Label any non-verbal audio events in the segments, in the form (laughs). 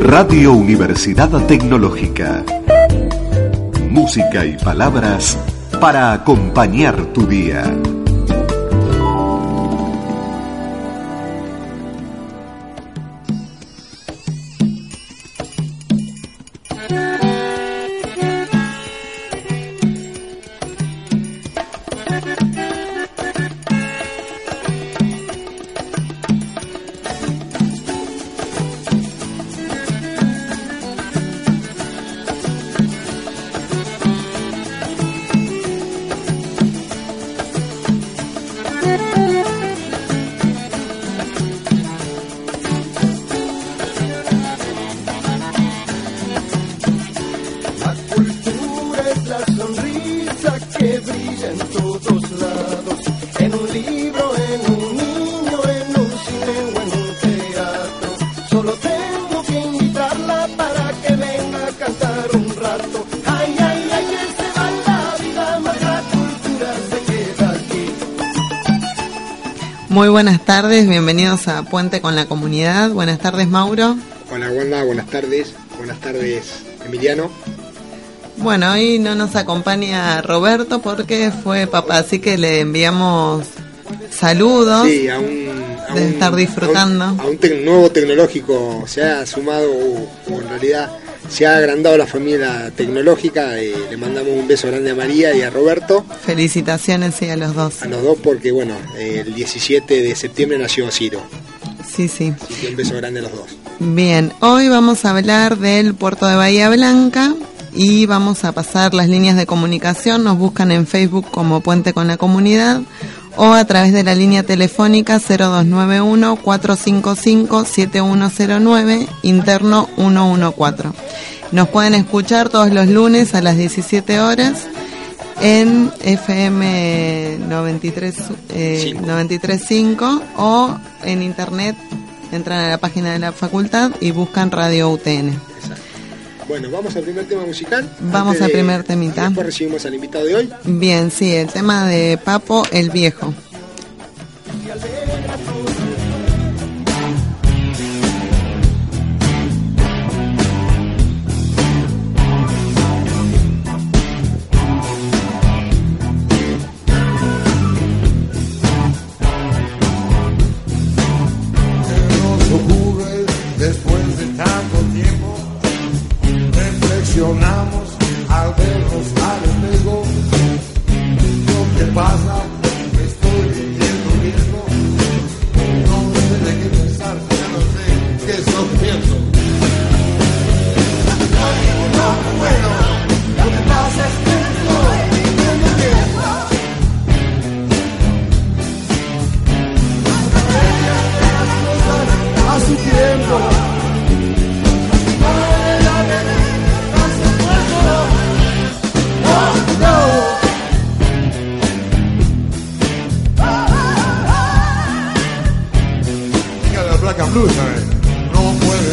Radio Universidad Tecnológica. Música y palabras para acompañar tu día. Bienvenidos a Puente con la Comunidad. Buenas tardes, Mauro. Hola, Wanda, buenas tardes. Buenas tardes, Emiliano. Bueno, hoy no nos acompaña Roberto porque fue papá, así que le enviamos saludos. Sí, a un, de estar disfrutando. A un, nuevo tecnológico se ha sumado, o en realidad se ha agrandado la familia tecnológica. Eh, le mandamos un beso grande a María y a Roberto. Felicitaciones sí, a los dos. A los dos porque, bueno, el 17 de septiembre nació Ciro. Sí, sí. un beso grande a los dos. Bien, hoy vamos a hablar del puerto de Bahía Blanca y vamos a pasar las líneas de comunicación. Nos buscan en Facebook como Puente con la Comunidad o a través de la línea telefónica 0291-455-7109, interno 114. Nos pueden escuchar todos los lunes a las 17 horas en FM 93.5 eh, o en internet entran a la página de la facultad y buscan Radio UTN. Bueno, vamos al primer tema musical. Vamos al primer temita. Después recibimos al invitado de hoy. Bien, sí, el tema de Papo el Viejo.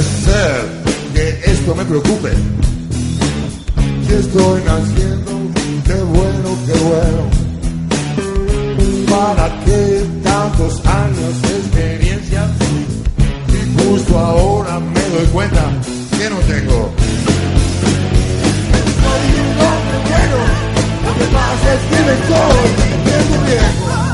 ser que esto me preocupe. Si estoy naciendo, qué bueno, qué bueno. ¿Para qué tantos años de experiencia? Y justo ahora me doy cuenta que no tengo. Me estoy lo que pasa es que me estoy viejo.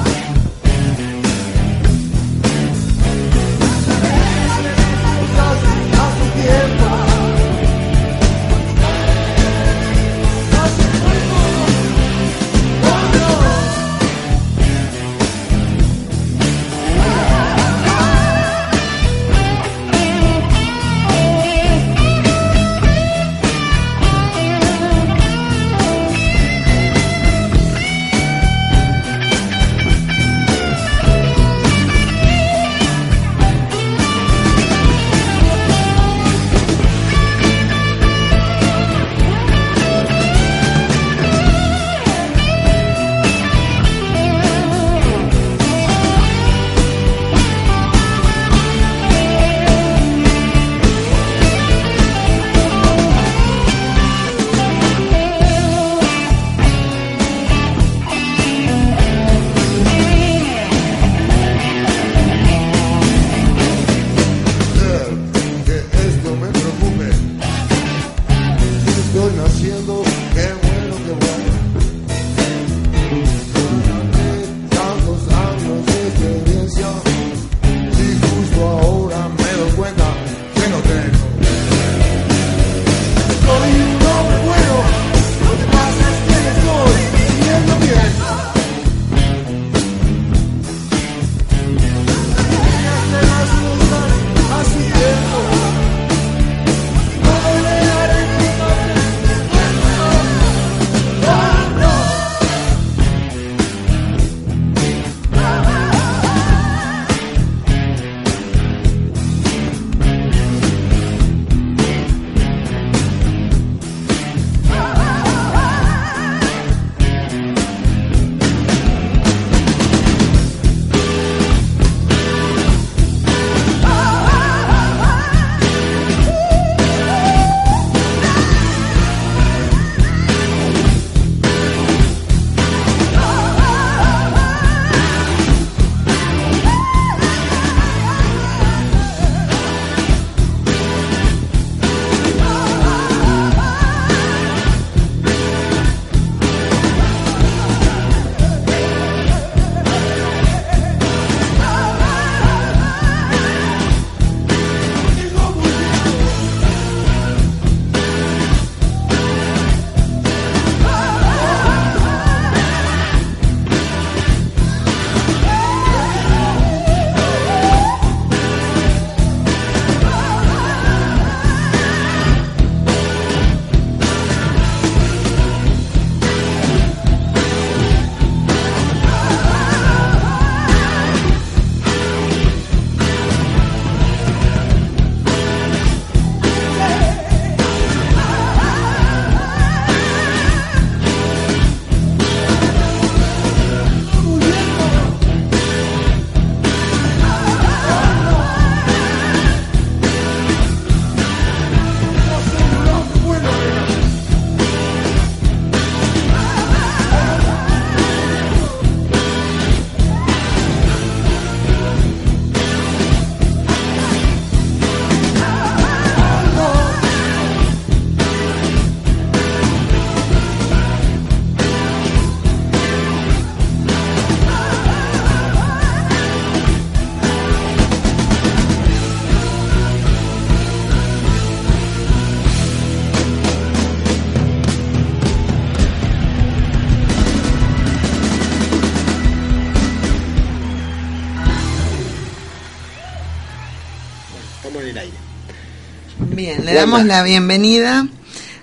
Le damos la bienvenida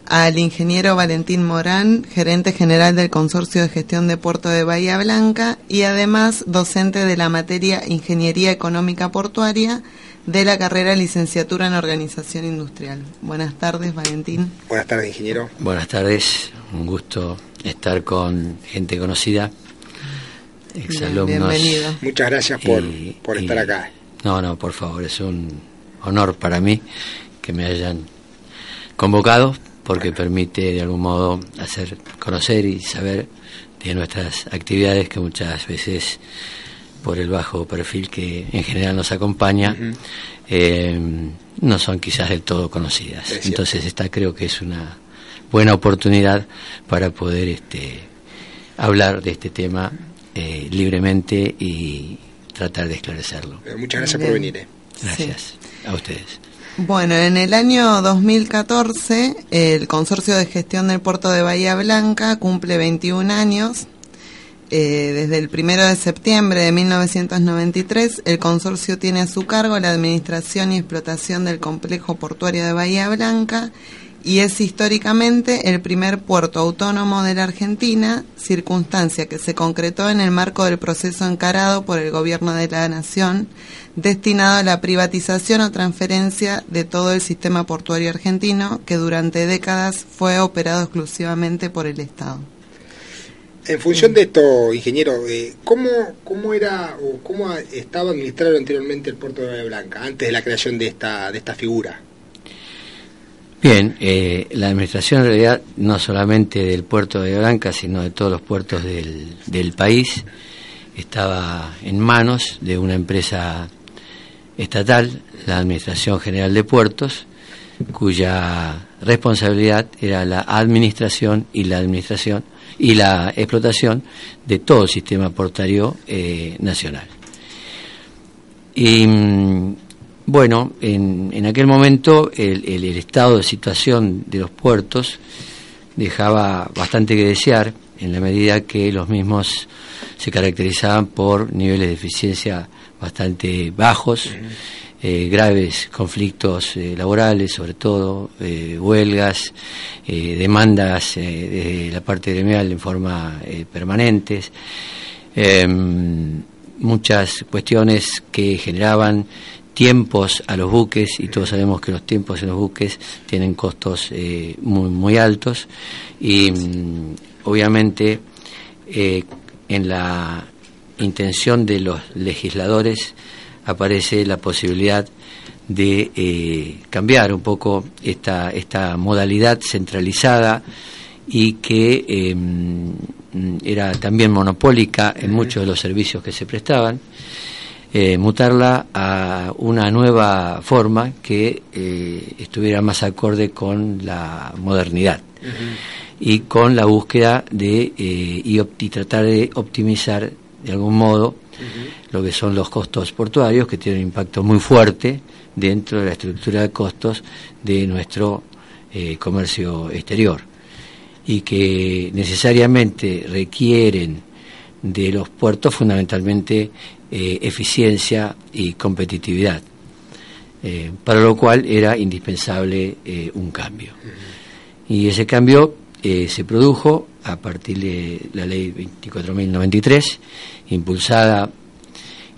al ingeniero Valentín Morán, gerente general del Consorcio de Gestión de Puerto de Bahía Blanca y además docente de la materia Ingeniería Económica Portuaria de la carrera Licenciatura en Organización Industrial. Buenas tardes, Valentín. Buenas tardes, ingeniero. Buenas tardes, un gusto estar con gente conocida, exalumnos. Bienvenido. Muchas gracias por, por estar acá. No, no, por favor, es un honor para mí que me hayan convocado porque permite de algún modo hacer conocer y saber de nuestras actividades que muchas veces por el bajo perfil que en general nos acompaña eh, no son quizás del todo conocidas. Entonces esta creo que es una buena oportunidad para poder este, hablar de este tema eh, libremente y tratar de esclarecerlo. Muchas gracias por venir. Eh. Gracias a ustedes. Bueno, en el año 2014 el Consorcio de Gestión del Puerto de Bahía Blanca cumple 21 años. Eh, desde el 1 de septiembre de 1993, el consorcio tiene a su cargo la administración y explotación del complejo portuario de Bahía Blanca y es históricamente el primer puerto autónomo de la Argentina, circunstancia que se concretó en el marco del proceso encarado por el Gobierno de la Nación destinado a la privatización o transferencia de todo el sistema portuario argentino que durante décadas fue operado exclusivamente por el Estado. En función de esto, ingeniero, eh, ¿cómo, ¿cómo era o cómo estaba administrado anteriormente el puerto de Bahía Blanca antes de la creación de esta, de esta figura? Bien, eh, la administración en realidad no solamente del puerto de Blanca, sino de todos los puertos del, del país, estaba en manos de una empresa estatal, la Administración General de Puertos, cuya responsabilidad era la administración y la administración y la explotación de todo el sistema portario eh, nacional. Y mm, bueno, en, en, aquel momento el, el, estado de situación de los puertos dejaba bastante que desear en la medida que los mismos se caracterizaban por niveles de eficiencia bastante bajos, eh, graves conflictos eh, laborales, sobre todo eh, huelgas, demandas de la parte gremial en forma permanentes, em, muchas cuestiones que generaban tiempos a los buques y todos sabemos que los tiempos en los buques tienen costos muy muy altos. Y mm, obviamente en la intención de los legisladores aparece la posibilidad de eh, cambiar un poco esta, esta modalidad centralizada y que em, era también monopólica en muchos de los servicios que se prestaban, eh, mutarla a una nueva forma que eh, estuviera más acorde con la modernidad. Y con la búsqueda de y tratar de optimizar de algún modo lo que son los costos portuarios, que tienen un impacto muy fuerte dentro de la estructura de costos de nuestro eh, comercio exterior. Y que necesariamente requieren de los puertos fundamentalmente eh, eficiencia y competitividad, eh, para lo cual era indispensable un cambio. Y ese cambio se produjo a partir de la ley 24.093, impulsada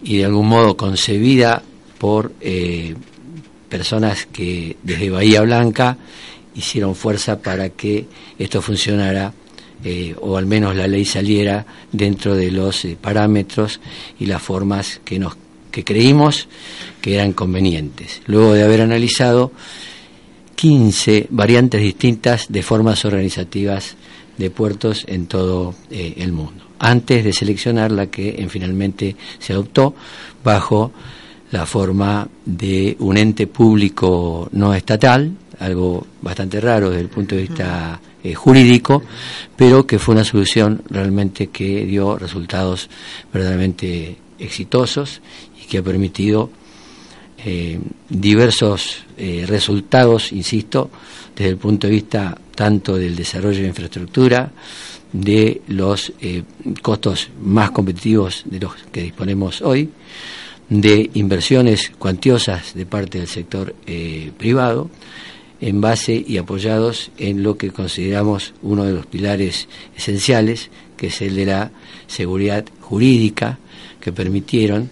y de algún modo concebida por eh, personas que desde Bahía Blanca hicieron fuerza para que esto funcionara eh, o al menos la ley saliera dentro de los eh, parámetros y las formas que nos que creímos que eran convenientes. Luego de haber analizado 15 variantes distintas de formas organizativas de puertos en todo eh, el mundo, antes de seleccionar la que en, finalmente se adoptó bajo la forma de un ente público no estatal, algo bastante raro desde el punto de vista eh, jurídico, pero que fue una solución realmente que dio resultados verdaderamente exitosos y que ha permitido eh, diversos resultados, insisto, desde el punto de vista tanto del desarrollo de infraestructura, de los eh, costos más competitivos de los que disponemos hoy, de inversiones cuantiosas de parte del sector eh, privado en base y apoyados en lo que consideramos uno de los pilares esenciales, que es el de la seguridad jurídica, que permitieron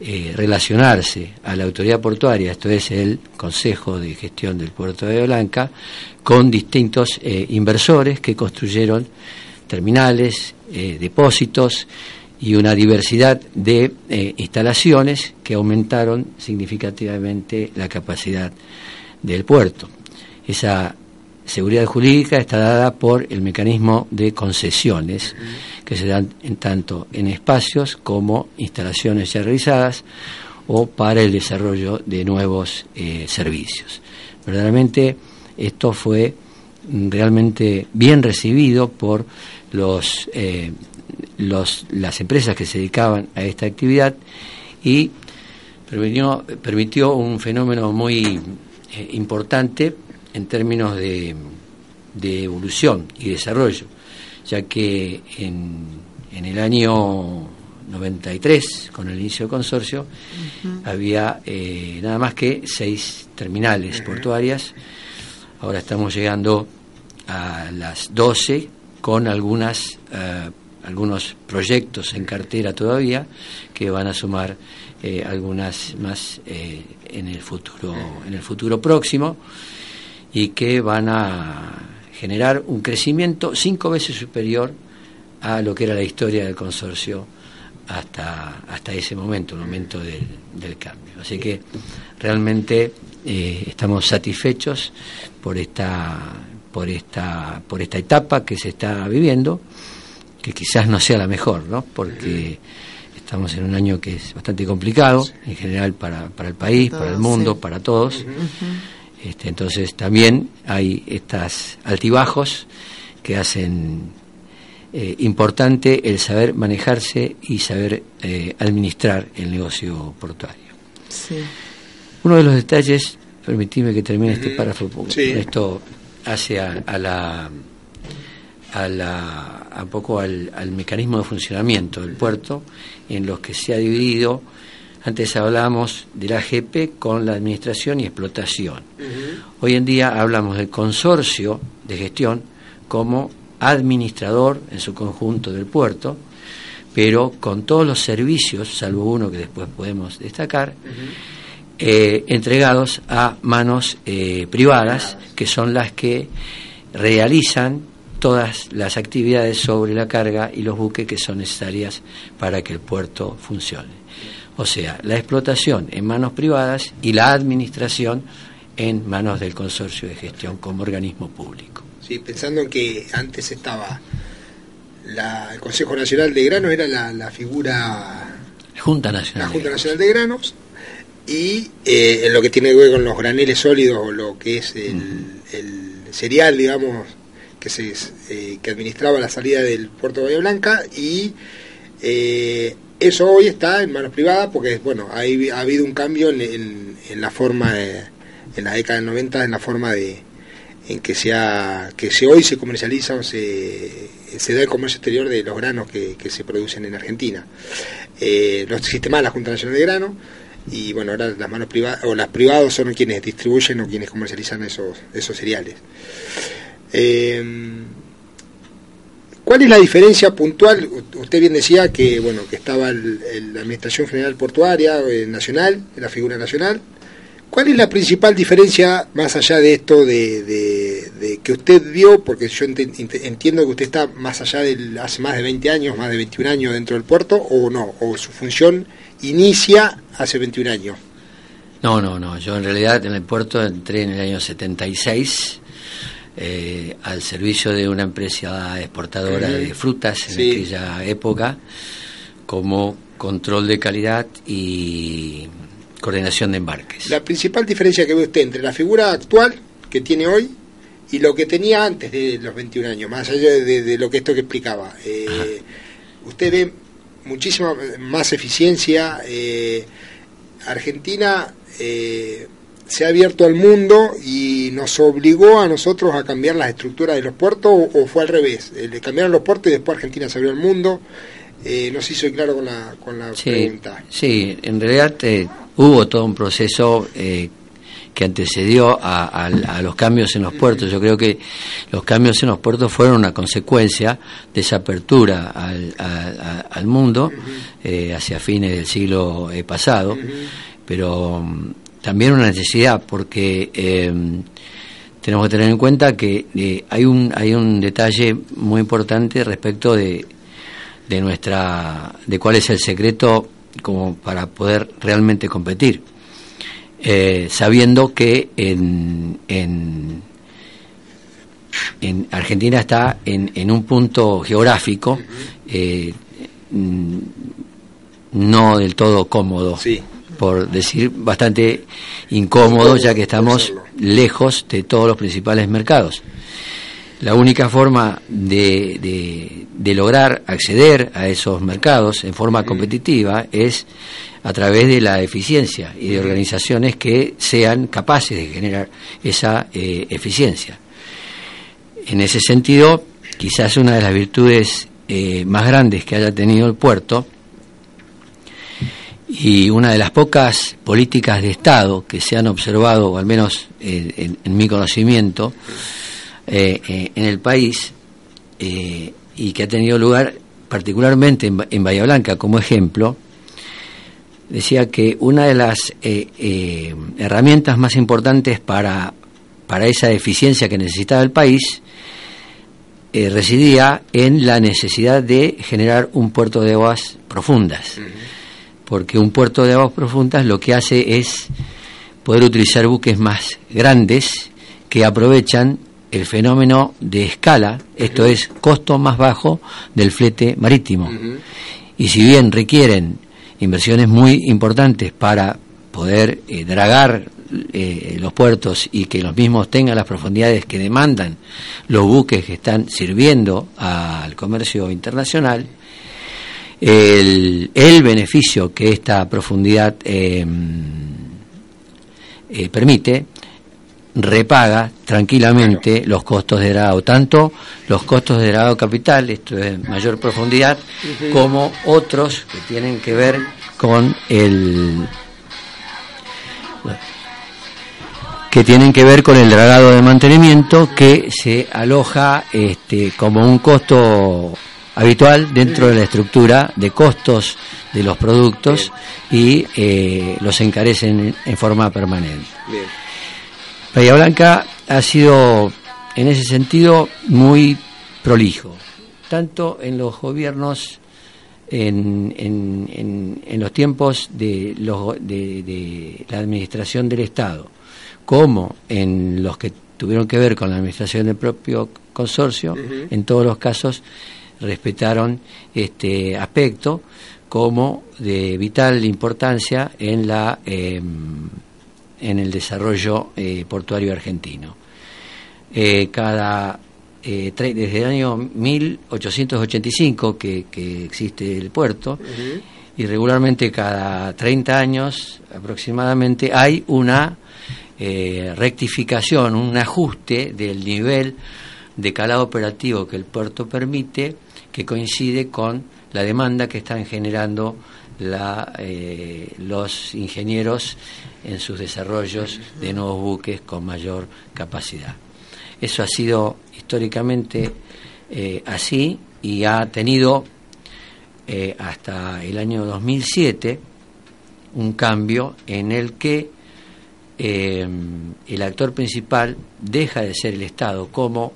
eh, relacionarse a la autoridad portuaria, esto es el Consejo de Gestión del Puerto de Blanca, con distintos eh, inversores que construyeron terminales, depósitos, y una diversidad de eh, instalaciones que aumentaron significativamente la capacidad del puerto. Esa seguridad jurídica está dada por el mecanismo de concesiones que se dan en tanto en espacios como instalaciones ya realizadas o para el desarrollo de nuevos eh, servicios. Verdaderamente esto fue realmente bien recibido por los eh, los, las empresas que se dedicaban a esta actividad y permitió, permitió un fenómeno muy eh, importante en términos de, de, evolución y desarrollo, ya que en, en, el año 93, con el inicio del consorcio, había eh, nada más que seis terminales portuarias, ahora estamos llegando a las 12 con algunas uh, algunos proyectos en cartera todavía que van a sumar eh, algunas más eh, en el futuro en el futuro próximo y que van a generar un crecimiento cinco veces superior a lo que era la historia del consorcio hasta hasta ese momento el momento del, del cambio así que realmente eh, estamos satisfechos por esta por esta por esta etapa que se está viviendo que quizás no sea la mejor, ¿no? Porque estamos en un año que es bastante complicado, en general para, para el país, para el mundo, para todos. Este, entonces también hay estas altibajos que hacen eh, importante el saber manejarse y saber eh, administrar el negocio portuario. Uno de los detalles, permitidme que termine este párrafo, esto hace a la a, la, a poco al, mecanismo de funcionamiento del puerto, en los que se ha dividido, antes hablábamos de la AGP con la administración y explotación. Hoy en día hablamos del consorcio de gestión como administrador en su conjunto del puerto, pero con todos los servicios, salvo uno que después podemos destacar, eh, entregados a manos eh, privadas, que son las que realizan todas las actividades sobre la carga y los buques que son necesarias para que el puerto funcione. O sea, la explotación en manos privadas y la administración en manos del consorcio de gestión como organismo público. Sí, pensando en que antes estaba el Consejo Nacional de Granos, era la, figura... Junta Nacional. La Junta Nacional de Granos, y eh, en lo que tiene que ver con los graneles sólidos o lo que es el, el cereal, digamos, que, se, eh, que administraba la salida del puerto de Bahía Blanca y eh, eso hoy está en manos privadas porque bueno ha, ha habido un cambio en, la forma de, en la década del 90 en la forma de en que se que hoy se comercializa o se, se da el comercio exterior de los granos que, se producen en Argentina. Eh, no existe más la Junta Nacional de Grano y bueno ahora las manos privadas o las privados son quienes distribuyen o quienes comercializan esos esos cereales. Eh, ¿Cuál es la diferencia puntual? Usted bien decía que bueno que estaba la Administración General Portuaria eh, Nacional, la figura nacional. ¿Cuál es la principal diferencia más allá de esto de, que usted vio? Porque yo entiendo que usted está más allá de hace más de 20 años, más de 21 años dentro del puerto, o no, o su función inicia hace 21 años. No, no, no. Yo en realidad en el puerto entré en el año 76 eh, al servicio de una empresa exportadora de frutas en aquella época como control de calidad y coordinación de embarques. La principal diferencia que ve usted entre la figura actual que tiene hoy y lo que tenía antes de los 21 años, más allá de, lo que esto que explicaba, eh, usted ve muchísima más eficiencia. Eh, Argentina eh, se ha abierto al mundo y nos obligó a nosotros a cambiar las estructuras de los puertos o, fue al revés, eh, le cambiaron los puertos y después Argentina se abrió al mundo. eh, no hizo claro con la, con la Sí, pregunta. sí, en realidad eh, hubo todo un proceso eh, que antecedió a, a- a los cambios en los puertos. Yo creo que los cambios en los puertos fueron una consecuencia de esa apertura al, a- al mundo hacia fines del siglo pasado, pero mm, también una necesidad porque eh, tenemos que tener en cuenta que eh, hay un hay un detalle muy importante respecto de de nuestra de cuál es el secreto como para poder realmente competir. Eh, sabiendo que en, en en Argentina está en, en un punto geográfico eh, mm, no del todo cómodo. Sí. Por decir bastante incómodo ya que estamos lejos de todos los principales mercados. La única forma de, de- de lograr acceder a esos mercados en forma competitiva es a través de la eficiencia y de organizaciones que sean capaces de generar esa eh, eficiencia. En ese sentido, quizás una de las virtudes eh, más grandes que haya tenido el puerto y una de las pocas políticas de Estado que se han observado, o al menos en, en mi conocimiento, eh, eh, en el país eh, y que ha tenido lugar particularmente en, en Bahía Blanca como ejemplo, decía que una de las herramientas más importantes para, para esa eficiencia que necesitaba el país residía en la necesidad de generar un puerto de aguas profundas. Porque un puerto de aguas profundas lo que hace es poder utilizar buques más grandes que aprovechan el fenómeno de escala, esto es costo más bajo del flete marítimo. Y si bien requieren inversiones muy importantes para poder eh, dragar eh, los puertos y que los mismos tengan las profundidades que demandan los buques que están sirviendo al comercio internacional, el, el beneficio que esta profundidad eh, eh, permite repaga tranquilamente los costos de dragado, tanto los costos de dragado capital, esto es mayor profundidad, como otros que tienen que ver con el que tienen que ver con el dragado de mantenimiento que se aloja este, como un costo habitual dentro de la estructura de costos de los productos y eh, los encarecen en forma permanente. Bien. Bahía Blanca ha sido en ese sentido muy prolijo, tanto en los gobiernos, en, en- en- en los tiempos de, los- de- de la administración del Estado, como en los que tuvieron que ver con la administración del propio consorcio, en todos los casos respetaron este aspecto como de vital importancia en la em, en el desarrollo eh, portuario argentino. Eh, cada eh, desde el año 1885 que, que existe el puerto y regularmente cada 30 años aproximadamente hay una rectificación, un ajuste del nivel de calado operativo que el puerto permite que coincide con la demanda que están generando eh, los ingenieros en sus desarrollos de nuevos buques con mayor capacidad. Eso ha sido históricamente eh, así y ha tenido eh, hasta el año 2007 un cambio en el que el actor principal deja de ser el Estado como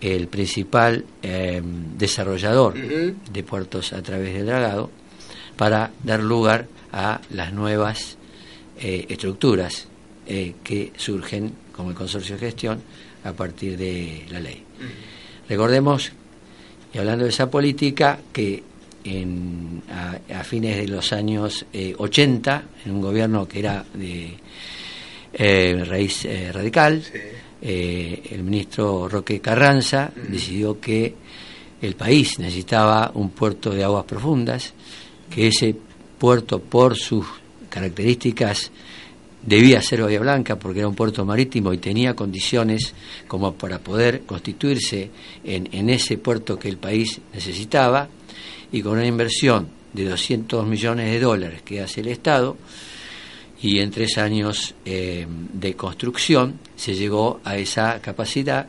el principal eh, desarrollador de puertos a través del dragado para dar lugar a las nuevas eh, estructuras eh, que surgen como el consorcio de gestión a partir de la ley. Recordemos, y hablando de esa política, que en, a, a fines de los años eh, 80, en un gobierno que era de eh, raíz eh, radical, Sí. Eh, el ministro Roque Carranza decidió que el país necesitaba un puerto de aguas profundas, que ese puerto por sus características debía ser Bahía Blanca porque era un puerto marítimo y tenía condiciones como para poder constituirse en, en ese puerto que el país necesitaba y con una inversión de 200 millones de dólares que hace el Estado, y en tres años eh, de construcción se llegó a esa capacidad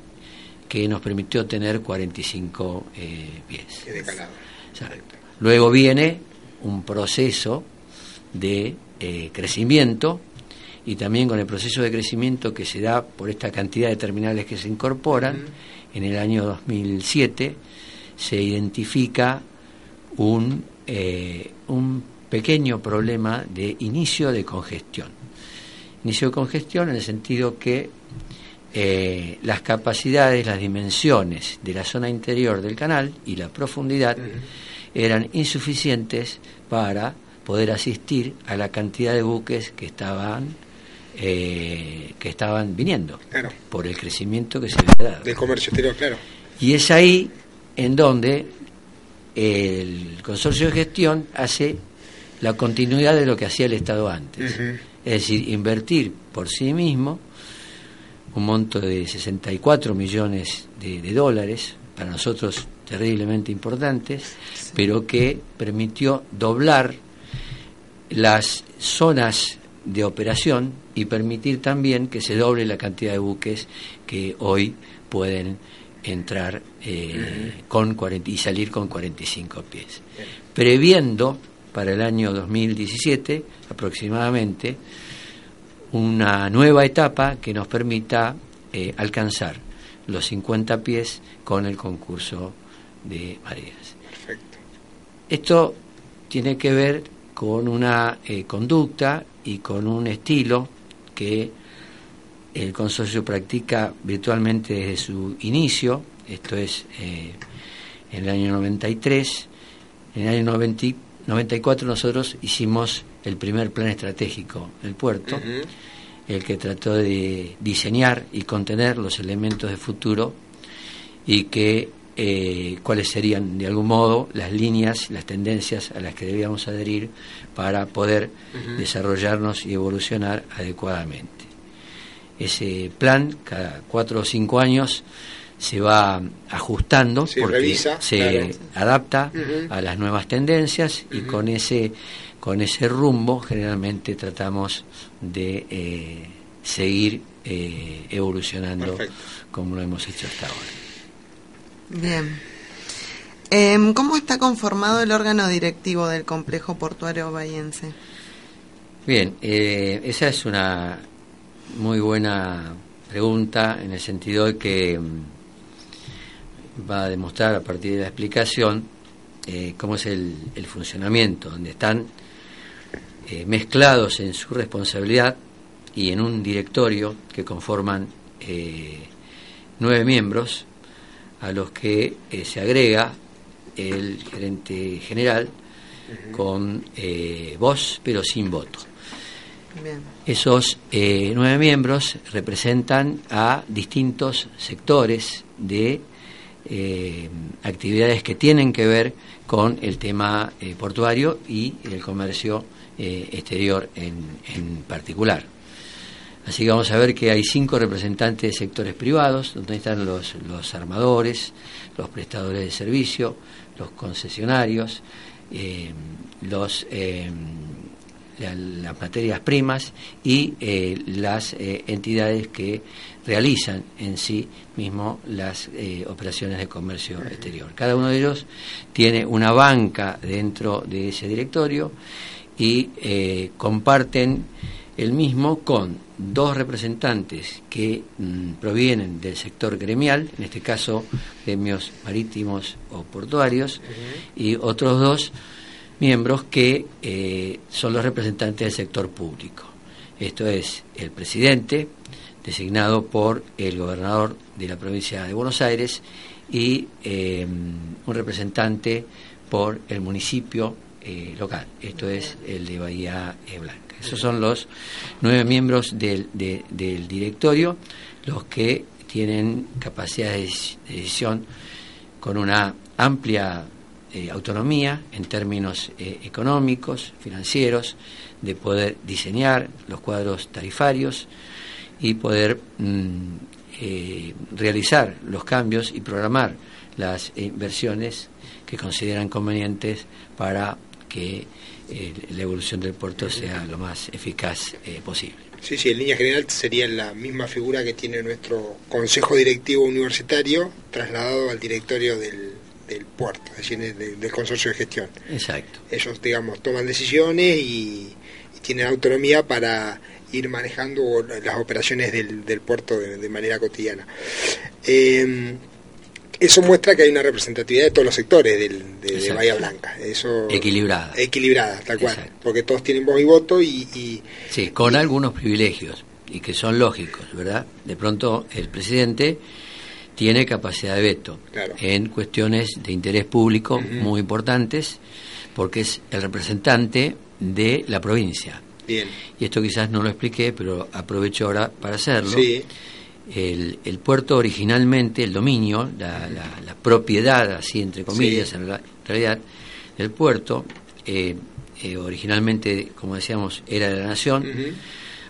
que nos permitió tener 45 eh, pies. luego viene un proceso de eh, crecimiento y también con el proceso de crecimiento que se da por esta cantidad de terminales que se incorporan, en el año 2007 se identifica un, eh, un pequeño problema de inicio de congestión. Inicio de congestión en el sentido que eh, las capacidades, las dimensiones de la zona interior del canal y la profundidad eran insuficientes para poder asistir a la cantidad de buques que estaban eh, que estaban viniendo por el crecimiento que se había dado. Del comercio exterior, claro. Y es ahí en donde el consorcio de gestión hace la continuidad de lo que hacía el Estado antes. Es decir, invertir por sí mismo un monto de 64 millones de, dólares, para nosotros terriblemente importantes, pero que permitió doblar las zonas de operación y permitir también que se doble la cantidad de buques que hoy pueden entrar eh, con 40, y salir con 45 pies. Previendo para el año 2017 aproximadamente una nueva etapa que nos permita eh, alcanzar los 50 pies con el concurso de mareas. Esto tiene que ver con una eh, conducta y con un estilo que el consorcio practica virtualmente desde su inicio, esto es eh, en el año 93, en el año 94 nosotros hicimos el primer plan estratégico del puerto, el que trató de diseñar y contener los elementos de futuro y que eh, cuáles serían de algún modo las líneas, las tendencias a las que debíamos adherir para poder desarrollarnos y evolucionar adecuadamente. Ese plan, cada cuatro o cinco años, se va ajustando porque se adapta a las nuevas tendencias y con ese con ese rumbo generalmente tratamos de eh, seguir eh, evolucionando como lo hemos hecho hasta ahora. Bien. Em, ¿Cómo está conformado el órgano directivo del complejo portuario bahiense? Bien, eh, esa es una muy buena pregunta en el sentido de que em, va a demostrar a partir de la explicación eh, cómo es el, funcionamiento, donde están eh, mezclados en su responsabilidad y en un directorio que conforman nueve miembros a los que eh, se agrega el gerente general con eh, voz pero sin voto. Esos eh, nueve miembros representan a distintos sectores de actividades que tienen que ver con el tema portuario y el comercio exterior en particular. Así que vamos a ver que hay cinco representantes de sectores privados, donde están los, los armadores, los prestadores de servicio, los concesionarios, eh, los, eh, las materias primas y eh, las entidades que realizan en sí mismo las operaciones de comercio exterior. Cada uno de ellos tiene una banca dentro de ese directorio y comparten el mismo con dos representantes que mm, provienen del sector gremial, en este caso gremios marítimos o portuarios, y otros dos miembros que eh, son los representantes del sector público. Esto es el presidente, designado por el gobernador de la provincia de Buenos Aires, y eh, un representante por el municipio eh, local, esto es el de Bahía Blanca. Esos son los nueve miembros del, del directorio, los que tienen capacidad de decisión con una amplia eh, autonomía en términos eh, económicos, financieros, de poder diseñar los cuadros tarifarios y poder mm, eh, realizar los cambios y programar las inversiones que consideran convenientes para que eh, la evolución del puerto sea lo más eficaz eh, posible. Sí, sí, en línea general sería la misma figura que tiene nuestro Consejo Directivo Universitario trasladado al directorio del, del puerto, es decir, del, consorcio de gestión. Exacto. Ellos, digamos, toman decisiones y, tienen autonomía para ir manejando las operaciones del, del puerto de, manera cotidiana. Eh, eso muestra que hay una representatividad de todos los sectores del, de, Bahía Blanca. Eso, equilibrada. Equilibrada, tal cual. Porque todos tienen voz y voto y... sí, con algunos privilegios y que son lógicos, ¿verdad? De pronto el presidente tiene capacidad de veto en cuestiones de interés público muy importantes porque es el representante de la provincia. Bien. Y esto quizás no lo expliqué, pero aprovecho ahora para hacerlo. Sí el, el puerto originalmente, el dominio, la, la, propiedad, así entre comillas, en realidad, del puerto, eh, eh, originalmente, como decíamos, era de la nación,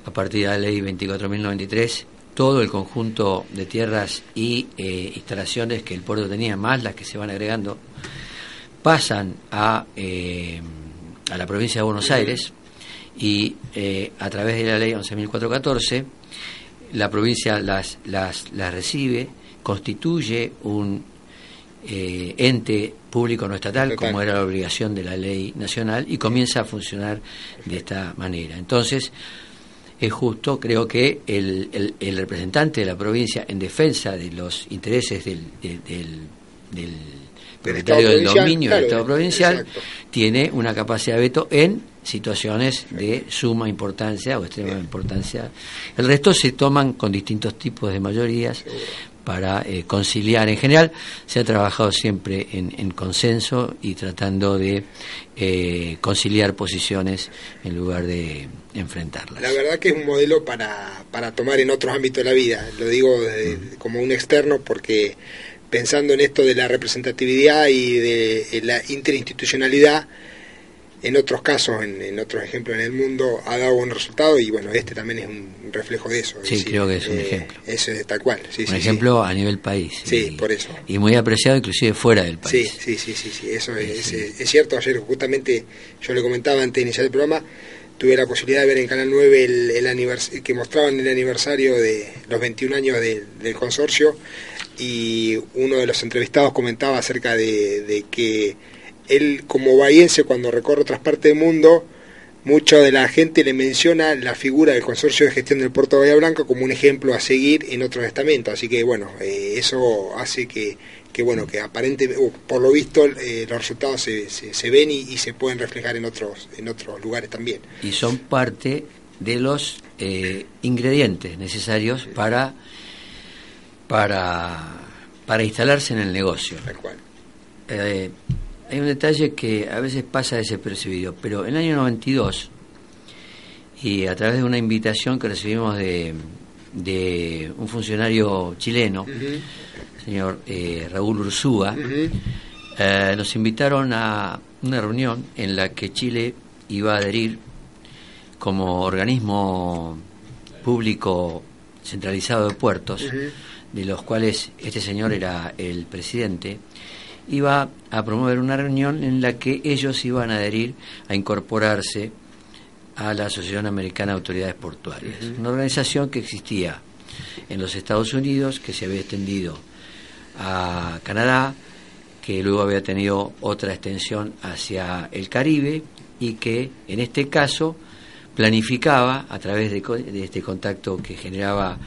a partir de la ley 24.093, todo el conjunto de tierras y eh, instalaciones que el puerto tenía, más las que se van agregando, pasan a, a la provincia de Buenos Aires y a través de la ley 11.414 la provincia las, las, las recibe, constituye un eh, ente público no estatal, como era la obligación de la ley nacional, y comienza a funcionar de esta manera. Entonces, es justo, creo que el, el, representante de la provincia en defensa de los intereses del, del, del, propietario del dominio del Estado provincial tiene una capacidad de veto en situaciones de suma importancia o extrema importancia. El resto se toman con distintos tipos de mayorías para eh, conciliar. En general se ha trabajado siempre en, consenso y tratando de eh, conciliar posiciones en lugar de enfrentarlas. La verdad que es un modelo para, para tomar en otros ámbitos de la vida. Lo digo como un externo porque pensando en esto de la representatividad y de la interinstitucionalidad, en otros casos, en, otros ejemplos en el mundo, ha dado buen resultado y bueno, este también es un reflejo de eso. Sí, creo que es un eh, ejemplo. Eso es tal cual. Sí, un ejemplo a nivel país. Sí, por eso. Y muy apreciado inclusive fuera del país. Sí, sí, sí, sí, eso es, es, cierto. Ayer justamente yo le comentaba antes de iniciar el programa, tuve la posibilidad de ver en Canal 9 el, el que mostraban el aniversario de los 21 años del consorcio y uno de los entrevistados comentaba acerca de que él como bahiense cuando recorre otras partes del mundo, mucha de la gente le menciona la figura del consorcio de gestión del puerto de Bahía Blanca como un ejemplo a seguir en otros estamentos. Así que bueno, eh, eso hace que, que bueno que aparentemente, por lo visto, eh, los resultados se, se, ven y, se pueden reflejar en otros en otros lugares también. Y son parte de los eh, ingredientes necesarios para para para instalarse en el negocio. Tal cual hay un detalle que a veces pasa desapercibido, pero en el año 92, y a través de una invitación que recibimos de, de un funcionario chileno, el señor eh, Raúl Ursúa, eh, nos invitaron a una reunión en la que Chile iba a adherir como organismo público centralizado de puertos, de los cuales este señor era el presidente, iba a promover una reunión en la que ellos iban a adherir a incorporarse a la Asociación Americana de Autoridades Portuarias, una organización que existía en los Estados Unidos, que se había extendido a Canadá, que luego había tenido otra extensión hacia el Caribe y que en este caso planificaba a través de, de este contacto que generaba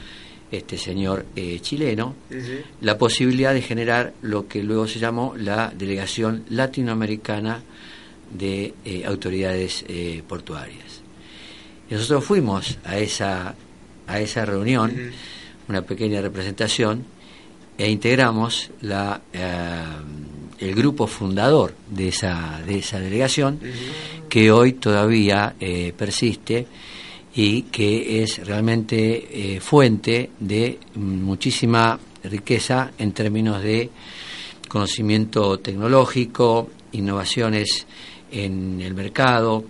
este señor eh, chileno, la posibilidad de generar lo que luego se llamó la Delegación Latinoamericana de eh, Autoridades eh, Portuarias. nosotros fuimos a esa, a esa reunión, una pequeña representación, e integramos la, el grupo fundador de esa, de esa delegación, que hoy todavía persiste y que es realmente eh, fuente de muchísima riqueza en términos de conocimiento tecnológico, innovaciones en el mercado,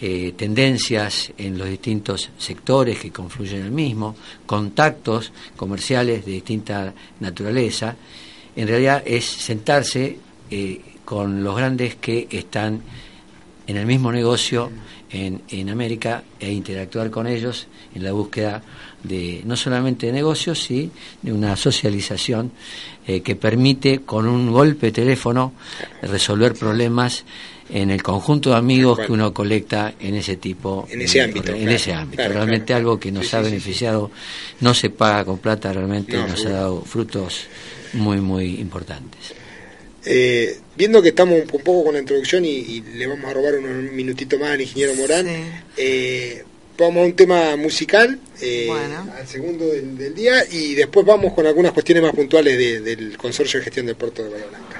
eh, tendencias en los distintos sectores que confluyen en el mismo, contactos comerciales de distinta naturaleza, en realidad es sentarse eh, con los grandes que están en el mismo negocio en, en América e interactuar con ellos en la búsqueda de no solamente de negocios, sino de una socialización eh, que permite con un golpe de teléfono resolver problemas en el conjunto de amigos que uno colecta en ese tipo en ese ámbito en ese ámbito. realmente algo que nos ha beneficiado no se paga con plata realmente nos ha dado frutos muy muy importantes. Eh, viendo que estamos un poco con la introducción y, le vamos a robar un minutito más al ingeniero Morán eh, vamos a un tema musical eh, al segundo del, día y después vamos con algunas cuestiones más puntuales del consorcio de gestión del puerto de Bahía Blanca.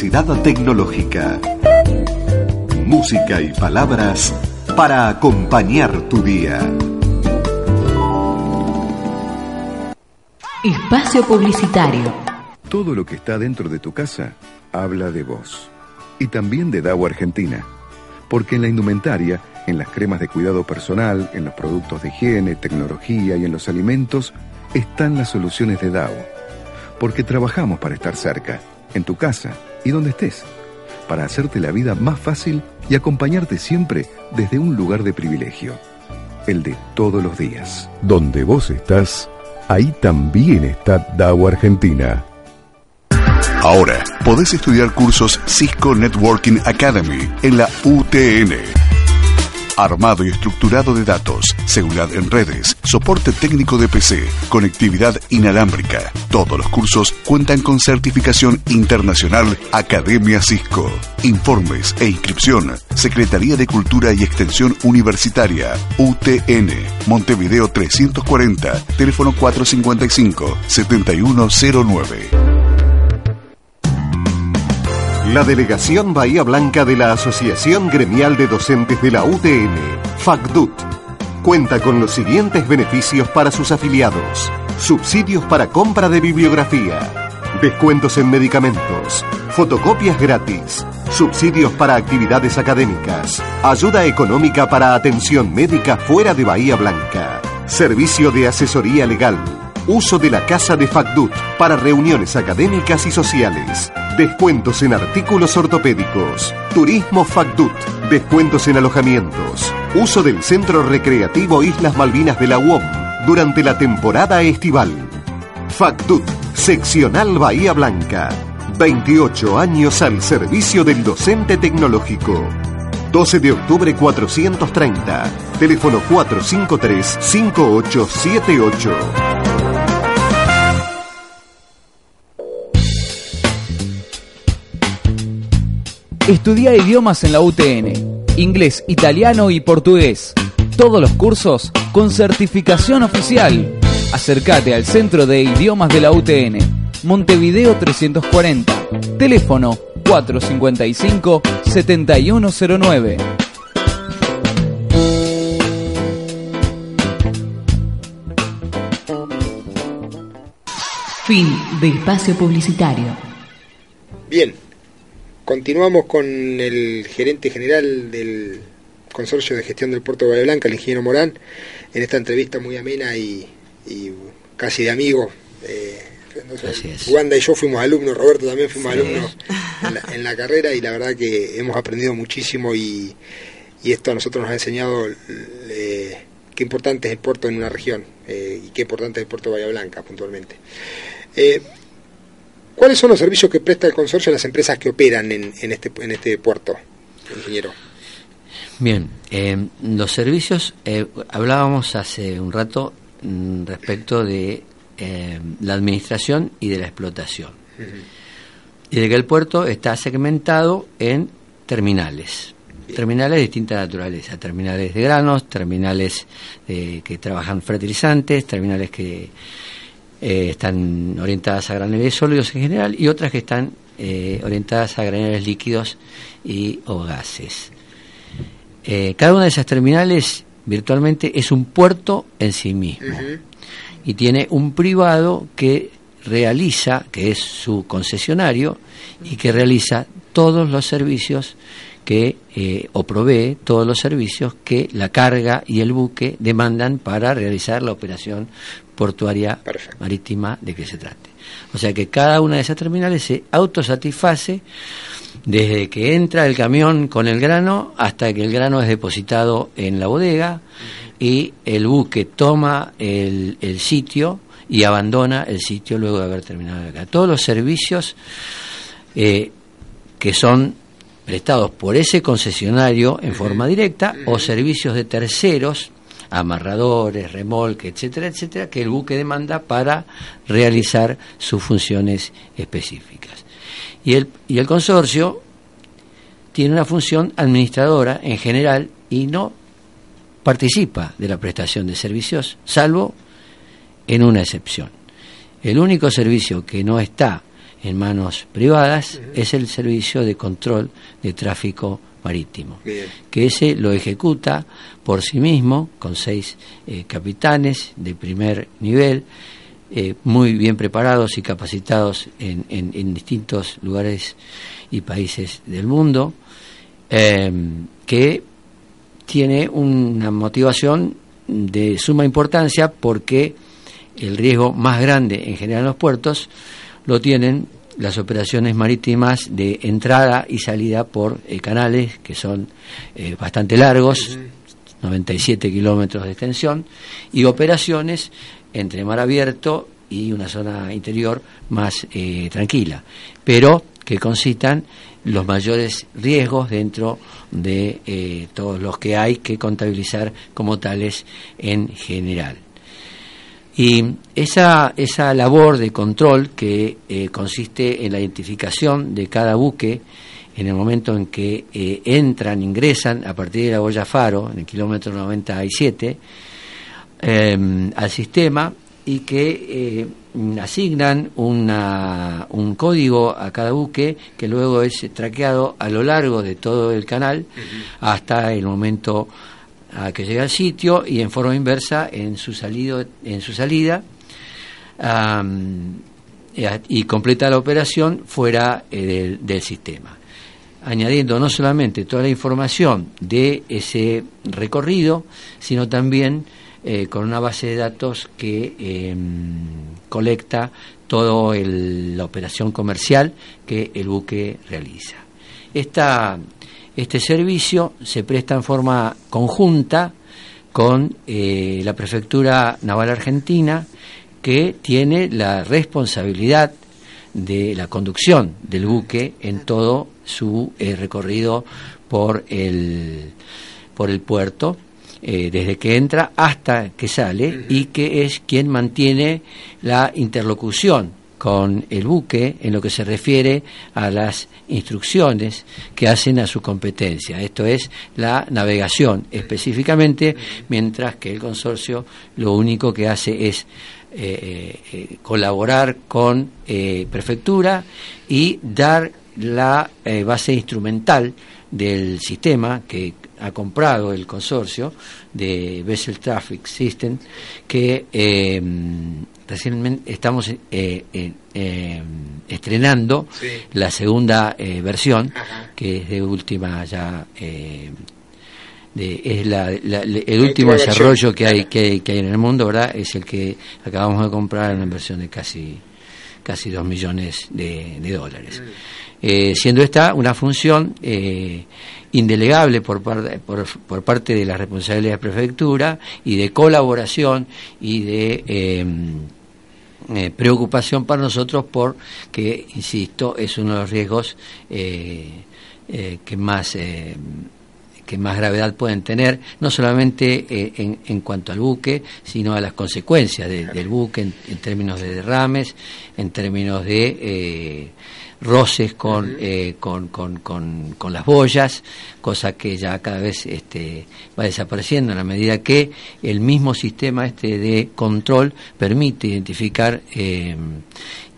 Universidad Tecnológica. Música y palabras para acompañar tu día. Espacio Publicitario. Todo lo que está dentro de tu casa habla de vos. Y también de DAO Argentina. Porque en la indumentaria, en las cremas de cuidado personal, en los productos de higiene, tecnología y en los alimentos, están las soluciones de DAO. Porque trabajamos para estar cerca en tu casa y donde estés, para hacerte la vida más fácil y acompañarte siempre desde un lugar de privilegio, el de todos los días. Donde vos estás, ahí también está DAO Argentina. Ahora podés estudiar cursos Cisco Networking Academy en la UTN armado y estructurado de datos, seguridad en redes, soporte técnico de PC, conectividad inalámbrica. Todos los cursos cuentan con certificación internacional Academia Cisco. Informes e inscripción, Secretaría de Cultura y Extensión Universitaria, UTN, Montevideo 340, teléfono 455-7109. La Delegación Bahía Blanca de la Asociación Gremial de Docentes de la UTN, FACDUT, cuenta con los siguientes beneficios para sus afiliados. Subsidios para compra de bibliografía, descuentos en medicamentos, fotocopias gratis, subsidios para actividades académicas, ayuda económica para atención médica fuera de Bahía Blanca, servicio de asesoría legal, uso de la casa de FACDUT para reuniones académicas y sociales, descuentos en artículos ortopédicos, turismo FACDUT, descuentos en alojamientos, uso del Centro Recreativo Islas Malvinas de la UOM durante la temporada estival. FACDUT, seccional Bahía Blanca, 28 años al servicio del docente tecnológico. 12 de octubre 430, teléfono 453-5878. Estudia idiomas en la UTN, inglés, italiano y portugués. Todos los cursos con certificación oficial. Acércate al Centro de Idiomas de la UTN, Montevideo 340, teléfono 455-7109. Fin de espacio publicitario. Bien, continuamos con el gerente general del Consorcio de Gestión del Puerto de Bahía Blanca, el ingeniero Morán, en esta entrevista muy amena y, y casi de amigo. Eh, Wanda y yo fuimos alumnos, Roberto también fuimos alumnos (laughs) en la, en la, carrera y la verdad que hemos aprendido muchísimo y, y esto a nosotros nos ha enseñado eh, qué importante es el puerto en una región eh, y qué importante es el puerto de Bahía Blanca puntualmente. Eh, ¿Cuáles son los servicios que presta el consorcio a las empresas que operan en, en, este, en este puerto, ingeniero? Bien, eh, los servicios, eh, hablábamos hace un rato mm, respecto de eh, la administración y de la explotación. Uh -huh. Y de que el puerto está segmentado en terminales. Bien. Terminales de distinta naturaleza, terminales de granos, terminales eh, que trabajan fertilizantes, terminales que eh, están orientadas a graneles sólidos en general y otras que están eh, orientadas a graneles líquidos y o gases. Eh, cada una de esas terminales virtualmente es un puerto en sí mismo uh -huh. y tiene un privado que realiza, que es su concesionario, y que realiza todos los servicios que eh, o provee todos los servicios que la carga y el buque demandan para realizar la operación portuaria Perfecto. marítima de que se trate. O sea que cada una de esas terminales se autosatisface desde que entra el camión con el grano hasta que el grano es depositado en la bodega y el buque toma el, el, sitio y abandona el sitio luego de haber terminado acá. Todos los servicios eh, que son prestados por ese concesionario en forma directa o servicios de terceros, amarradores, remolque, etcétera, etcétera, que el buque demanda para realizar sus funciones específicas. Y el, y el consorcio tiene una función administradora en general y no participa de la prestación de servicios, salvo en una excepción. El único servicio que no está en manos privadas es el servicio de control de tráfico marítimo, Bien. que ese lo ejecuta por sí mismo con seis eh, capitanes de primer nivel, eh, muy bien preparados y capacitados en, en, en, distintos lugares y países del mundo, eh, que tiene una motivación de suma importancia porque el riesgo más grande en general en los puertos lo tienen las operaciones marítimas de entrada y salida por eh, canales que son eh, bastante largos, uh -huh. 97 kilómetros de extensión, y operaciones entre mar abierto y una zona interior más eh, tranquila, pero que concitan los mayores riesgos dentro de todos los que hay que contabilizar como tales en general. Y esa, esa labor de control que eh, consiste en la identificación de cada buque en el momento en que eh, entran, ingresan a partir de la boya Faro, en el kilómetro 97, em, al sistema y que eh, asignan una, un código a cada buque que luego es traqueado a lo largo de todo el canal hasta el momento a que llega al sitio y en forma inversa en su, salido, en su salida y completa la operación fuera eh, del, sistema añadiendo no solamente toda la información de ese recorrido, sino también eh, con una base de datos que em, colecta toda la operación comercial que el buque realiza. Esta este servicio se presta en forma conjunta con eh, la Prefectura Naval Argentina, que tiene la responsabilidad de la conducción del buque en todo su eh, recorrido por el, por el puerto, eh, desde que entra hasta que sale, y que es quien mantiene la interlocución con el buque en lo que se refiere a las instrucciones que hacen a su competencia. Esto es la navegación específicamente, mientras que el consorcio lo único que hace es eh, eh, colaborar con eh, prefectura y dar la base instrumental del sistema que ha comprado el consorcio de Vessel Traffic System que recientemente estamos eh, eh, eh, estrenando la segunda versión, que es de última ya. De, es la, el último desarrollo que hay, que hay, en el mundo, ¿verdad? Es el que acabamos de comprar en una inversión de casi casi 2 millones de, dólares. Mm. siendo esta una función indelegable por, por, por, parte de la responsabilidad de prefectura y de colaboración y de eh, preocupación para nosotros porque, insisto, es uno de los riesgos eh, eh, que más que más gravedad pueden tener, no solamente en, en, cuanto al buque, sino a las consecuencias del buque en, términos de derrames, en términos de roces eh, con, con, con, con, las boyas, cosa que ya cada vez este, va desapareciendo en la medida que el mismo sistema este de control permite identificar eh,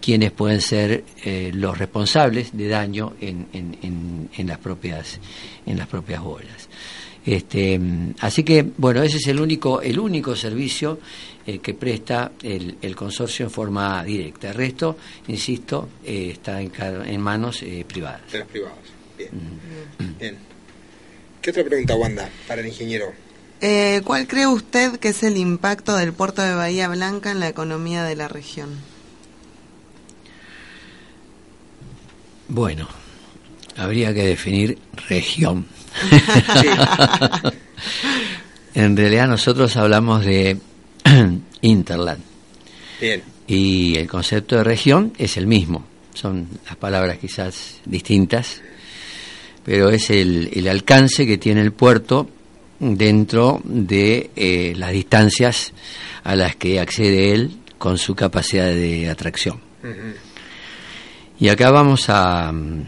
quiénes pueden ser eh, los responsables de daño en, en, en, en, las propias en las propias boyas. Este, así que bueno ese es el único el único servicio eh, que presta el, el, consorcio en forma directa. El resto, insisto, eh, está en, en manos eh, privadas. De los privados. Bien. Bien. ¿Qué otra pregunta, Wanda, para el ingeniero? ¿Cuál cree usted que es el impacto del puerto de Bahía Blanca en la economía de la región? Bueno, habría que definir región. (laughs) en realidad nosotros hablamos de Interland. Bien. Y el concepto de región es el mismo. Son las palabras quizás distintas, pero es el, el alcance que tiene el puerto dentro de eh, las distancias a las que accede él con su capacidad de atracción. Y acá vamos a mm,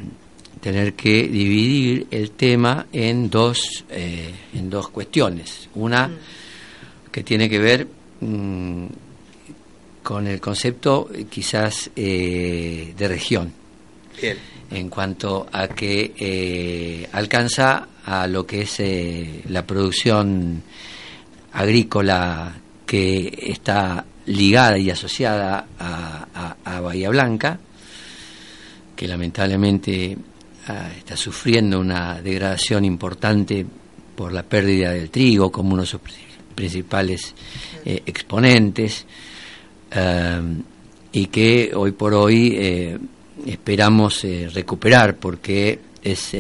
tener que dividir el tema en dos, eh, en dos cuestiones. Una mm. que tiene que ver Mm, con el concepto eh, quizás eh, de región. En cuanto a que eh, alcanza a lo que es la producción agrícola que está ligada y asociada a, Bahía Blanca, que lamentablemente ah, está sufriendo una degradación importante por la pérdida del trigo como uno de sus principales eh, exponentes eh, y que hoy por hoy eh, esperamos recuperar porque es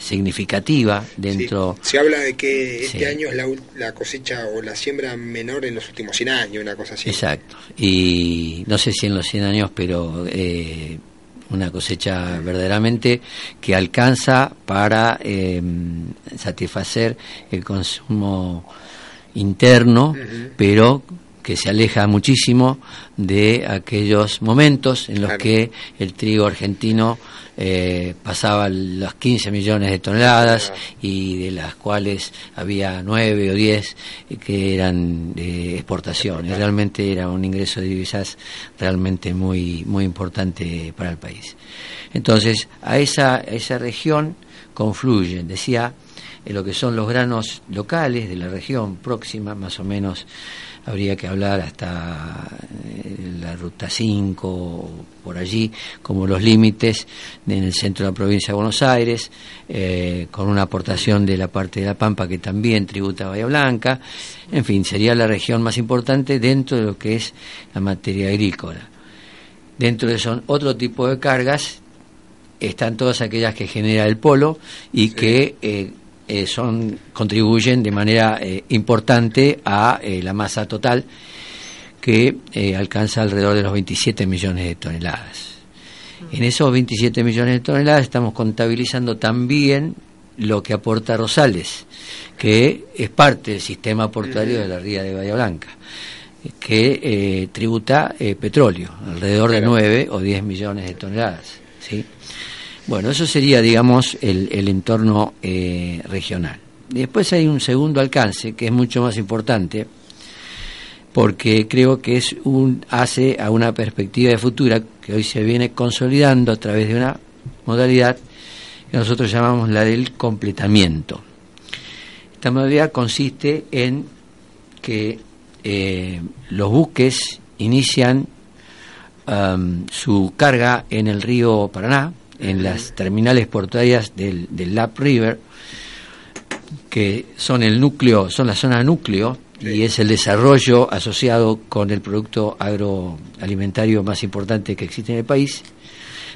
significativa dentro. Se habla de que este año es la, cosecha o la siembra menor en los últimos 100 años, una cosa así. Exacto. Y no sé si en los 100 años, pero una cosecha verdaderamente que alcanza para eh, satisfacer el consumo interno, pero que se aleja muchísimo de aquellos momentos en los que el trigo argentino eh, pasaba los 15 millones de toneladas y de las cuales había 9 o 10 que eran de exportación. Y realmente era un ingreso de divisas realmente muy, muy importante para el país. Entonces, a esa, esa región confluyen, decía, en lo que son los granos locales de la región próxima, más o menos habría que hablar hasta eh, la ruta 5 por allí como los límites en el centro de la provincia de Buenos Aires eh, con una aportación de la parte de la Pampa que también tributa a Bahía Blanca. En fin sería la región más importante dentro de lo que es la materia agrícola. Dentro de son otro tipo de cargas están todas aquellas que genera el polo y que eh, eh, son contribuyen de manera eh, importante a eh, la masa total que alcanza alrededor de los 27 millones de toneladas. En esos 27 millones de toneladas estamos contabilizando también lo que aporta Rosales, que es parte del sistema portuario de la ría de Bahía Blanca, que tributa petróleo, alrededor de 9 o 10 millones de toneladas. ¿sí? Bueno, eso sería, digamos, el, entorno eh, regional. Después hay un segundo alcance que es mucho más importante, porque creo que es un hace a una perspectiva de futura que hoy se viene consolidando a través de una modalidad que nosotros llamamos la del completamiento. Esta modalidad consiste en que eh, los buques inician um, su carga en el río Paraná, en las terminales portuarias del, del Lap River, que son el núcleo, son la zona núcleo y es el desarrollo asociado con el producto agroalimentario más importante que existe en el país,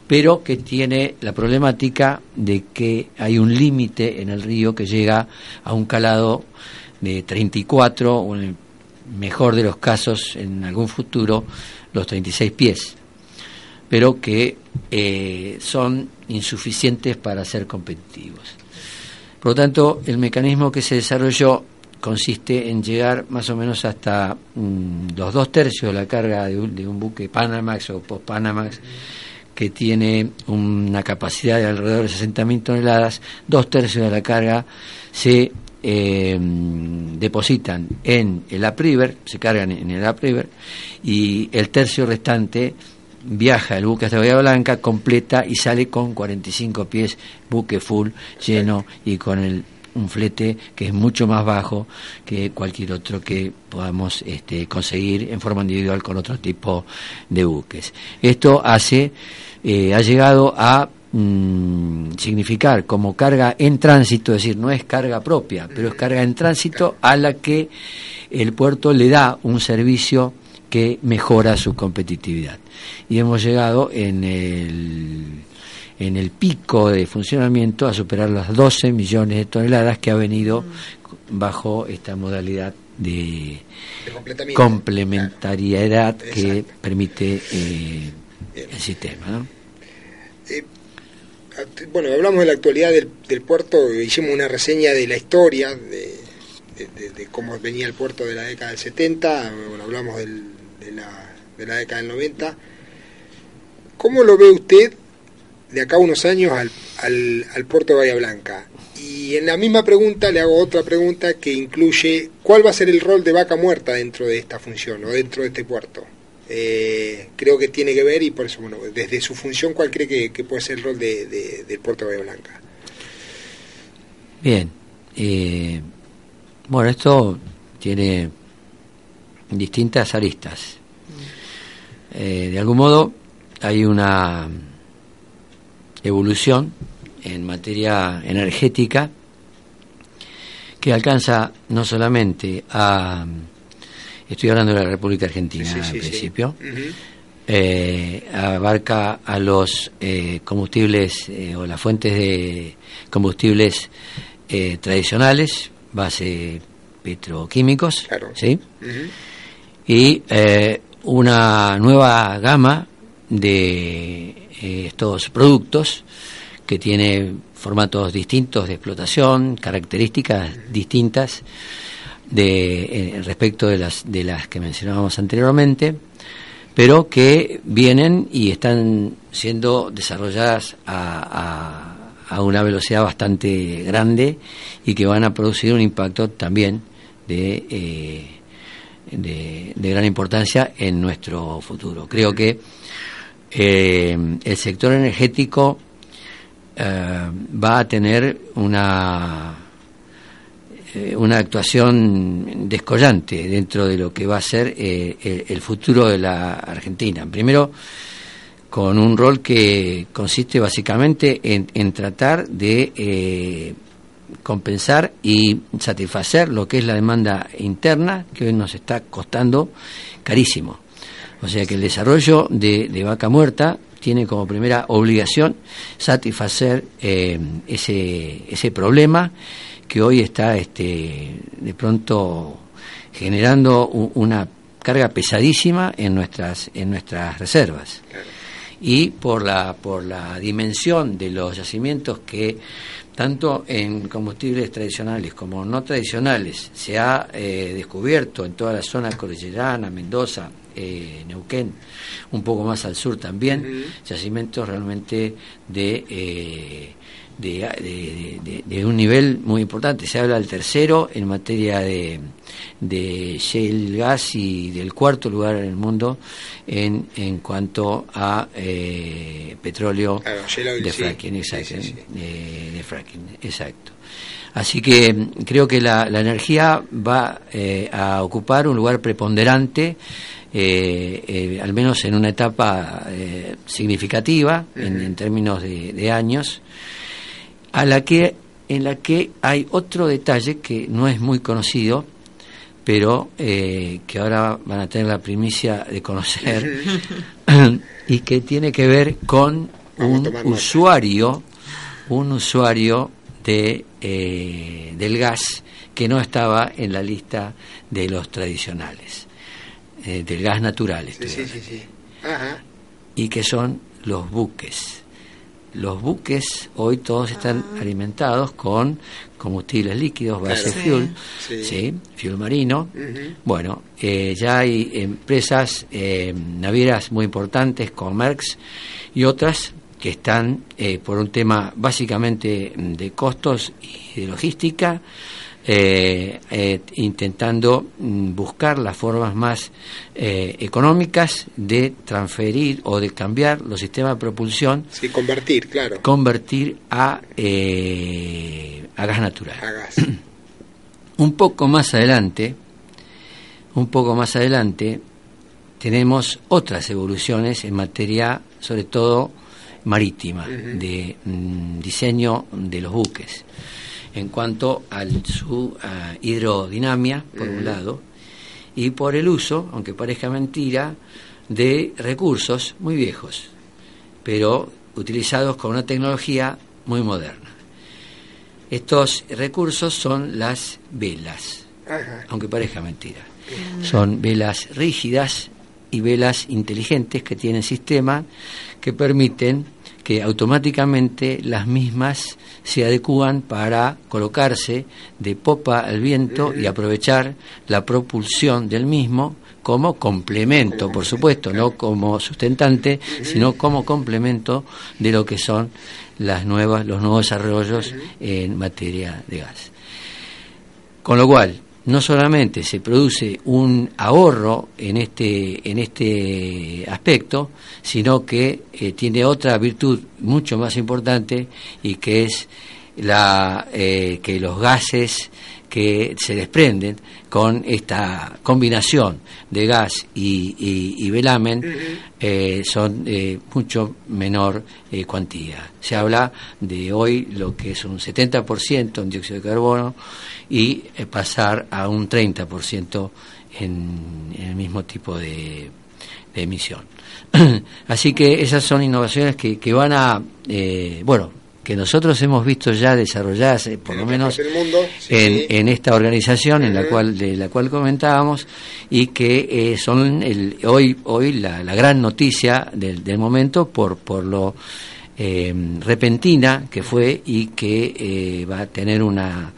pero que tiene la problemática de que hay un límite en el río que llega a un calado de 34 o en el mejor de los casos en algún futuro los 36 pies pero que eh, son insuficientes para ser competitivos. Por lo tanto, el mecanismo que se desarrolló consiste en llegar más o menos hasta mm, los dos tercios de la carga de un, buque Panamax o post-Panamax que tiene una capacidad de alrededor de 60.000 toneladas, dos tercios de la carga se eh, depositan en el upriver, se cargan en el upriver, y el tercio restante viaja el buque hasta Bahía Blanca, completa y sale con 45 pies, buque full, lleno y con el un flete que es mucho más bajo que cualquier otro que podamos este, conseguir en forma individual con otro tipo de buques. Esto hace, eh, ha llegado a mm, significar como carga en tránsito, es decir, no es carga propia, pero es carga en tránsito a la que el puerto le da un servicio que mejora su competitividad. Y hemos llegado en el, en el pico de funcionamiento a superar las 12 millones de toneladas que ha venido bajo esta modalidad de, complementariedad que permite eh, el sistema. Eh, bueno, hablamos de la actualidad del, del, puerto, hicimos una reseña de la historia, de, de, cómo venía el puerto de la década del 70, bueno, hablamos del, de, la, de la década del 90. ¿Cómo lo ve usted de acá a unos años al, al, al puerto de Bahía Blanca? Y en la misma pregunta le hago otra pregunta que incluye cuál va a ser el rol de vaca muerta dentro de esta función o dentro de este puerto. Eh, creo que tiene que ver y por eso, bueno, desde su función, ¿cuál cree que, puede ser el rol de, de, del puerto de Bahía Blanca? Bien, eh, bueno, esto tiene distintas aristas. Eh, de algún modo hay una evolución en materia energética que alcanza no solamente a estoy hablando de la República Argentina en principio eh, abarca a los eh, combustibles o las fuentes de combustibles tradicionales base petroquímicos sí y eh, una nueva gama de eh, estos productos que tiene formatos distintos de explotación, características distintas de respecto de las de las que mencionábamos anteriormente, pero que vienen y están siendo desarrolladas a, a una velocidad bastante grande y que van a producir un impacto también de, eh, de, gran importancia en nuestro futuro. Creo que eh, el sector energético eh, va a tener una una actuación descollante dentro de lo que va a ser el, futuro de la Argentina. Primero, con un rol que consiste básicamente en, tratar de eh, compensar y satisfacer lo que es la demanda interna que hoy nos está costando carísimo. O sea que el desarrollo de, vaca muerta tiene como primera obligación satisfacer eh, ese, ese problema que hoy está este, de pronto generando una carga pesadísima en nuestras en nuestras reservas y por la, por la dimensión de los yacimientos que tanto en combustibles tradicionales como no tradicionales se ha eh, descubierto en toda la zona cordillerana, Mendoza, eh, Neuquén, un poco más al sur también, yacimientos realmente de eh, de, de, un nivel muy importante. Se habla del tercero en materia de, de shale gas y del cuarto lugar en el mundo en, en cuanto a eh, petróleo de, fracking, exacto, de, fracking, exacto. Así que mm, creo que la, la energía va eh, a ocupar un lugar preponderante. Eh, al menos en una etapa significativa en, en, términos de, de años a la que en la que hay otro detalle que no es muy conocido, pero eh, que ahora van a tener la primicia de conocer (laughs) y que tiene que ver con un usuario, un usuario de eh, del gas que no estaba en la lista de los tradicionales, eh, del gas natural, y que son los buques los buques hoy todos están ah. alimentados con combustibles líquidos, base fuel, sí. fuel marino. Bueno, eh, ya hay empresas eh, navieras muy importantes, Comerx y otras que están eh, por un tema básicamente de costos y de logística eh, eh, intentando mm, buscar las formas más eh, económicas de transferir o de cambiar los sistemas de propulsión. Sí, convertir, claro. Convertir a, a gas natural. (clears throat) un poco más adelante, un poco más adelante, tenemos otras evoluciones en materia, sobre todo marítima, de mm, diseño de los buques en cuanto a su hidrodinamia, por un lado, y por el uso, aunque parezca mentira, de recursos muy viejos, pero utilizados con una tecnología muy moderna. Estos recursos son las velas, aunque parezca mentira. Son velas rígidas y velas inteligentes que tienen sistemas que permiten que automáticamente las mismas se adecúan para colocarse de popa al viento y aprovechar la propulsión del mismo como complemento, por supuesto, no como sustentante, sino como complemento de lo que son las nuevas, los nuevos desarrollos en materia de gas. Con lo cual, no solamente se produce un ahorro en este, en este aspecto, sino que eh, tiene otra virtud mucho más importante y que es la, eh, que los gases que se desprenden con esta combinación de gas y, velamen eh, son de mucho menor cuantía. Se habla de hoy lo que es un 70% en dióxido de carbono y eh, pasar a un 30% en, en el mismo tipo de, emisión. (clears throat) Así que esas son innovaciones que, que van a, eh, bueno, que nosotros hemos visto ya desarrolladas, eh, por lo menos mundo, sí, en, en esta organización en la cual de la cual comentábamos y que eh, son el, hoy hoy la, la gran noticia del, del momento por por lo eh, repentina que fue y que va a tener una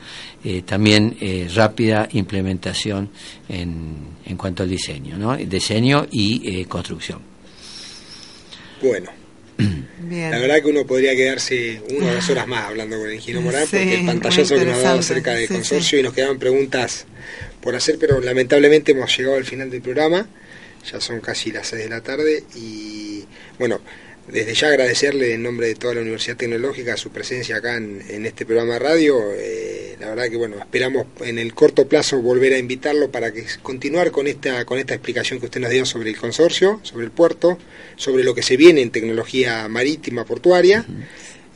eh, también eh, rápida implementación en, en cuanto al diseño, ¿no? diseño y eh, construcción. Bueno, (clears throat) Bien. la verdad que uno podría quedarse una o dos horas más hablando con el ingeniero Morán Sí, porque el pantallazo que nos ha dado acerca del sí, consorcio y nos quedaban preguntas por hacer, pero lamentablemente hemos llegado al final del programa, ya son casi las 6 de la tarde y bueno, desde ya agradecerle en nombre de toda la Universidad Tecnológica su presencia acá en, en este programa de radio. Eh, la verdad que bueno, esperamos en el corto plazo volver a invitarlo para que continuar con esta con esta explicación que usted nos dio sobre el consorcio, sobre el puerto, sobre lo que se viene en tecnología marítima portuaria.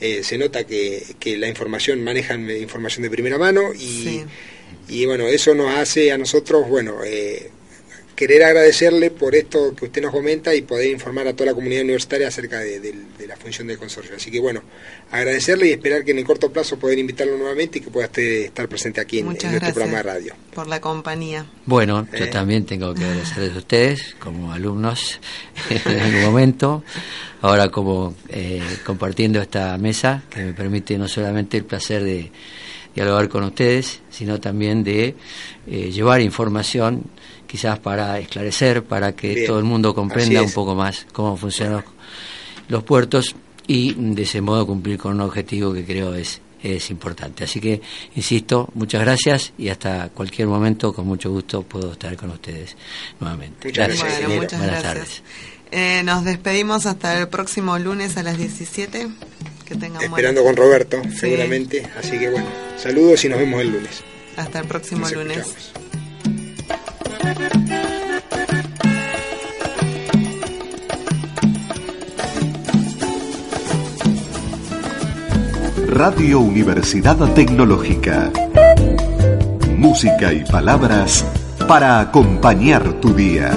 Eh, se nota que, que la información manejan eh, información de primera mano y, Sí. y bueno, eso nos hace a nosotros, bueno, eh, querer agradecerle por esto que usted nos comenta y poder informar a toda la comunidad universitaria acerca de, la función del consorcio. Así que bueno, agradecerle y esperar que en el corto plazo poder invitarlo nuevamente y que pueda usted estar presente aquí en, nuestro programa de radio. por la compañía. Bueno, yo Eh. también tengo que agradecerles a ustedes como alumnos (laughs) en algún momento, ahora como eh, compartiendo esta mesa que me permite no solamente el placer de dialogar con ustedes, sino también de eh, llevar información quizás para esclarecer, para que Bien, todo el mundo comprenda un poco más cómo funcionan los, los puertos y de ese modo cumplir con un objetivo que creo es es importante. Así que, insisto, muchas gracias y hasta cualquier momento, con mucho gusto, puedo estar con ustedes nuevamente. Muchas gracias. gracias, Bueno, muchas Buenas gracias. tardes. Eh, nos despedimos hasta el próximo lunes a las 17. Que tengan Esperando con Roberto, Sí. seguramente. Así que bueno, saludos y nos vemos el lunes. Hasta el próximo Nos lunes. escuchamos. Radio Universidad Tecnológica. Música y palabras para acompañar tu día.